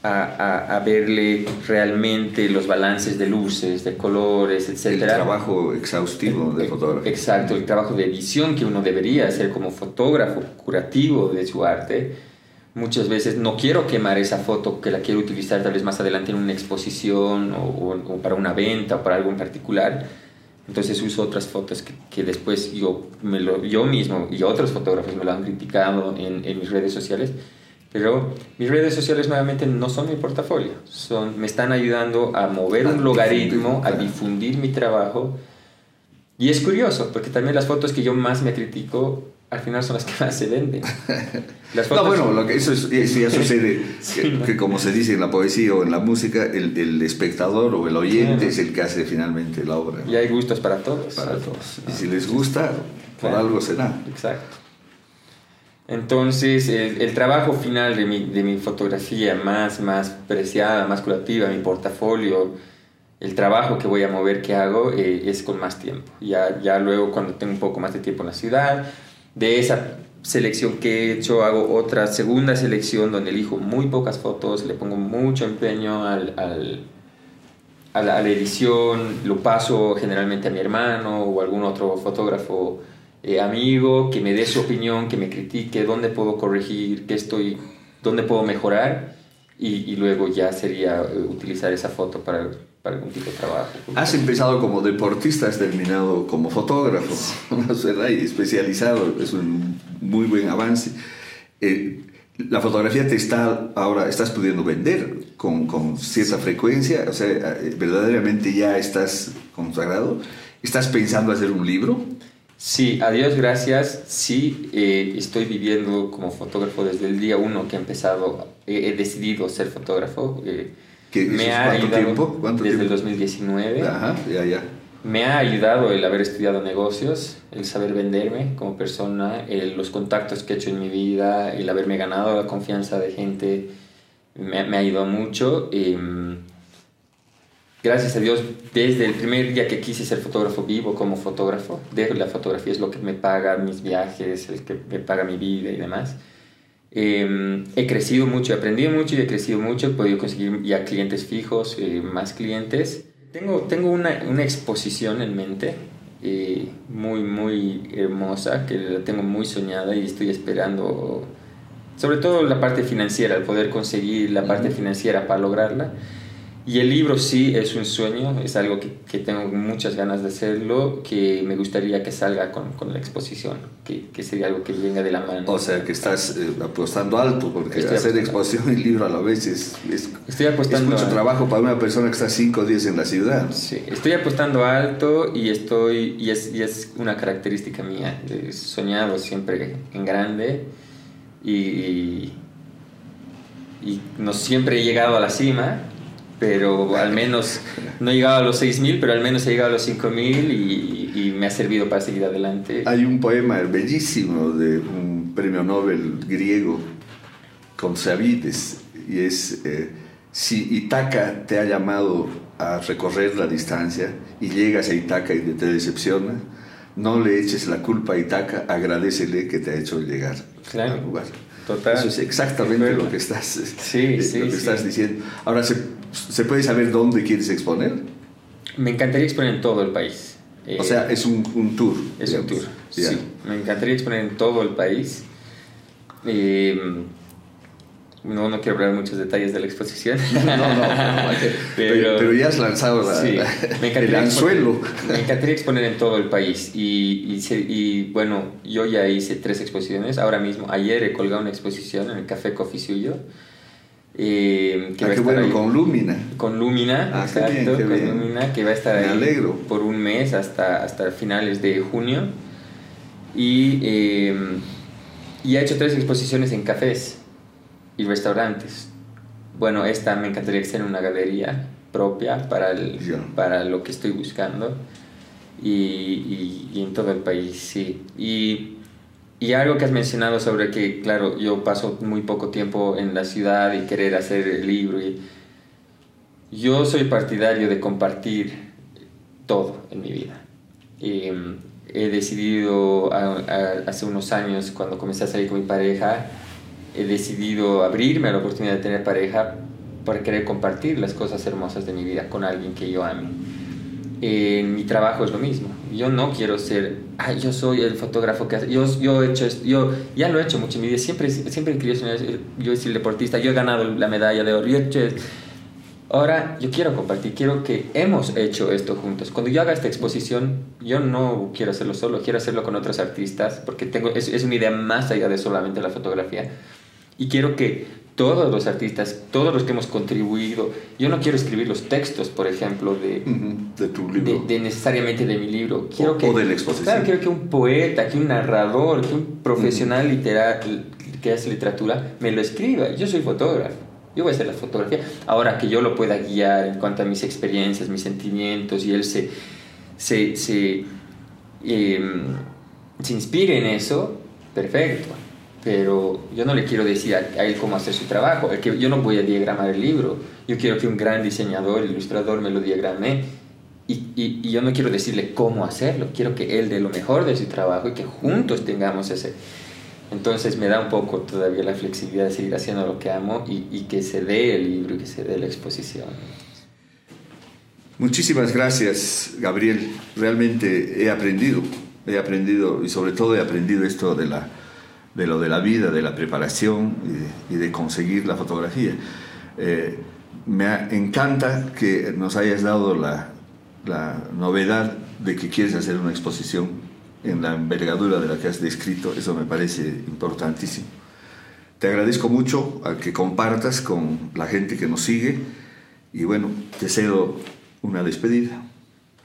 a, a, verle realmente los balances de luces, de colores, etc. El trabajo exhaustivo de fotógrafo. Exacto, el trabajo de edición que uno debería hacer como fotógrafo curativo de su arte. Muchas veces no quiero quemar esa foto que la quiero utilizar tal vez más adelante en una exposición o, o, para una venta o para algo en particular. Entonces uso otras fotos que, que después yo, me lo, yo mismo y otros fotógrafos me lo han criticado en, en mis redes sociales Pero mis redes sociales nuevamente no son mi portafolio, son, me están ayudando a mover un logaritmo, a difundir mi trabajo. Y es curioso, porque también las fotos que yo más me critico al final son las que más se venden. Las no, bueno, lo que eso, ya sucede, que, como se dice en la poesía o en la música, el, el espectador o el oyente es el que hace finalmente la obra. Y hay gustos para todos. Para todos. Y si les gusta, por algo será. Exacto. Entonces, el, trabajo final de mi, de mi, fotografía más, más preciada, más curativa, mi portafolio, el trabajo que voy a mover, que hago, eh, es con más tiempo. Ya, ya luego, cuando tengo un poco más de tiempo en la ciudad, de esa selección que he hecho, hago otra segunda selección donde elijo muy pocas fotos, le pongo mucho empeño al, al, a, la, a la edición, lo paso generalmente a mi hermano o algún otro fotógrafo eh, amigo, que me dé su opinión, que me critique, dónde puedo corregir, qué estoy, dónde puedo mejorar y, y luego ya sería eh, utilizar esa foto para, para, algún tipo de trabajo. Has empezado como deportista, has terminado como fotógrafo, ¿verdad? Y especializado, es un muy buen avance. Eh, la fotografía te está ahora, estás pudiendo vender con, con cierta frecuencia, o sea, verdaderamente ya estás consagrado. ¿Estás pensando hacer un libro? Sí, a Dios gracias, sí, eh, estoy viviendo como fotógrafo desde el día uno que he empezado, he decidido ser fotógrafo. Eh, me ha ¿Cuánto ayudado tiempo? ¿Cuánto desde el 2019. Ajá, ya, ya. Me ha ayudado el haber estudiado negocios, el saber venderme como persona, los contactos que he hecho en mi vida, el haberme ganado la confianza de gente, me, me ha ayudado mucho. Eh, gracias a Dios, desde el primer día que quise ser fotógrafo vivo como fotógrafo, de la fotografía es lo que me paga mis viajes, el que me paga mi vida y demás. Em, he crecido mucho, he aprendido mucho y he crecido mucho, he podido conseguir ya clientes fijos, eh, más clientes. Tengo, tengo una, una exposición en mente eh, muy, muy hermosa, que la tengo muy soñada y estoy esperando, sobre todo la parte financiera, el poder conseguir la parte financiera para lograrla. Y el libro sí es un sueño, es algo que, que, tengo muchas ganas de hacerlo, que me gustaría que salga con, con la exposición, que, que, sería algo que venga de la mano. O sea, que estás eh, apostando alto, porque hacer exposición y libro a la vez es, es, estoy apostando es mucho trabajo para una persona que está cinco días en la ciudad. Sí, estoy apostando alto y, estoy, y, es, y es una característica mía, he soñado siempre en grande y, y no siempre he llegado a la cima pero al menos no he llegado a los 6.000, pero al menos he llegado a los 5.000 y, y me ha servido para seguir adelante. Hay un poema bellísimo de un premio Nobel griego, con Sabides, y es, eh, si Itaca te ha llamado a recorrer la distancia y llegas a Itaca y te decepciona, no le eches la culpa a Itaca, agradecele que te ha hecho llegar al lugar. Total. Eso es exactamente lo que estás, sí, eh, sí, lo que estás diciendo. Ahora, ¿se, ¿se, puede saber dónde quieres exponer? Me encantaría exponer en todo el país. o sea, es un, un tour. Es un tour, sí. Me encantaría exponer en todo el país. Eh, no, no quiero hablar muchos detalles de la exposición. No, no, pero, pero, ya has lanzado la, sí, me el anzuelo. me encantaría exponer en todo el país. Y, y, y, bueno, yo ya hice tres exposiciones. Ahora mismo, ayer he colgado una exposición en el Café Coffee Suyo. Eh, que ah, va a estar bueno, con Lumina. Con Lumina, ah, exacto, bien, con bien. Lumina, que va a estar me ahí alegro. por un mes hasta, hasta finales de junio. Y, eh, y ha hecho tres exposiciones en cafés y restaurantes. Bueno, esta me encantaría que sea en una galería propia para, el, para lo que estoy buscando y, y, y, en todo el país, sí. Y, y algo que has mencionado sobre que, claro, yo paso muy poco tiempo en la ciudad y querer hacer el libro. Yo soy partidario de compartir todo en mi vida. Y, mm, he decidido a, a, hace unos años, cuando comencé a salir con mi pareja, he decidido abrirme a la oportunidad de tener pareja para querer compartir las cosas hermosas de mi vida con alguien que yo ame. Mi trabajo es lo mismo. Yo no quiero ser, ay, yo soy el fotógrafo que hace, yo, yo he hecho esto, yo ya lo he hecho mucho en mi vida, siempre, siempre querido ser, yo soy el deportista, yo he ganado la medalla de oro, yo he hecho Ahora yo quiero compartir, quiero que hemos hecho esto juntos. Cuando yo haga esta exposición, yo no quiero hacerlo solo, quiero hacerlo con otros artistas, porque tengo, es, es una idea más allá de solamente la fotografía Y quiero que todos los artistas, todos los que hemos contribuido, yo no quiero escribir los textos, por ejemplo, de, de tu libro. De, necesariamente de mi libro. Quiero o, que, de la exposición. Claro, quiero que un poeta, que un narrador, que un profesional literal que hace literatura me lo escriba. Yo soy fotógrafo. Yo voy a hacer la fotografía. Ahora que yo lo pueda guiar en cuanto a mis experiencias, mis sentimientos, y él se, se, se, em, se inspire en eso, perfecto pero yo no le quiero decir a, él cómo hacer su trabajo, es que yo no voy a diagramar el libro, yo quiero que un gran diseñador, ilustrador me lo diagrame. Y, y, yo no quiero decirle cómo hacerlo, quiero que él dé lo mejor de su trabajo y que juntos tengamos ese... Entonces me da un poco todavía la flexibilidad de seguir haciendo lo que amo y, y que se dé el libro y que se dé la exposición. Muchísimas gracias, Gabriel. Realmente he aprendido, he aprendido y sobre todo he aprendido esto de la de lo de la vida, de la preparación y de, conseguir la fotografía. Eh, me encanta que nos hayas dado la, la, novedad de que quieres hacer una exposición en la envergadura de la que has descrito, eso me parece importantísimo. Te agradezco mucho a que compartas con la gente que nos sigue y bueno, te cedo una despedida.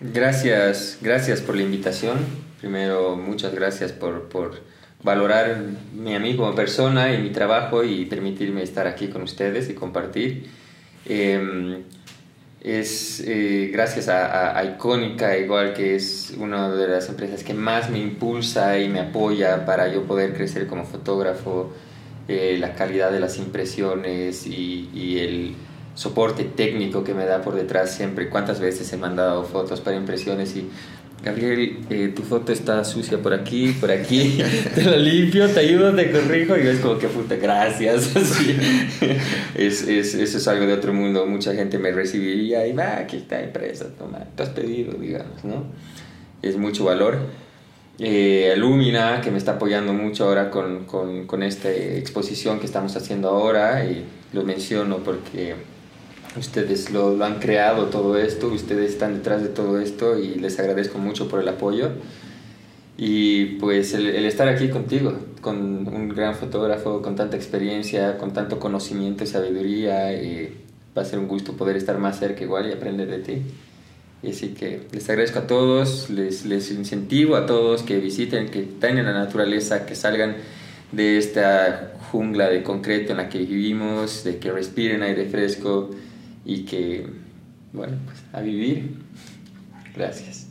Gracias, gracias por la invitación. Primero, muchas gracias por, por valorar mi amigo como persona y mi trabajo y permitirme estar aquí con ustedes y compartir. Em, es eh, gracias a, Icónica, igual que es una de las empresas que más me impulsa y me apoya para yo poder crecer como fotógrafo, eh, la calidad de las impresiones y, y, el soporte técnico que me da por detrás siempre. Cuántas veces he mandado fotos para impresiones y Gabriel, eh, tu foto está sucia por aquí, por aquí, te la limpio, te ayudo, te corrijo y es como que puta, gracias. es, es, eso es algo de otro mundo, mucha gente me recibiría y va, aquí está empresa, toma, te has pedido, digamos, ¿no? Es mucho valor. Eh, que me está apoyando mucho ahora con, con, con esta exposición que estamos haciendo ahora, y lo menciono porque Ustedes lo, han creado todo esto, ustedes están detrás de todo esto y les agradezco mucho por el apoyo. Y pues el, estar aquí contigo, con un gran fotógrafo, con tanta experiencia, con tanto conocimiento y sabiduría, y va a ser un gusto poder estar más cerca igual y aprender de ti. Y así que les agradezco a todos, les, les incentivo a todos que visiten, que estén en la naturaleza, que salgan de esta jungla de concreto en la que vivimos, de que respiren aire fresco y que, bueno, pues a vivir. Gracias.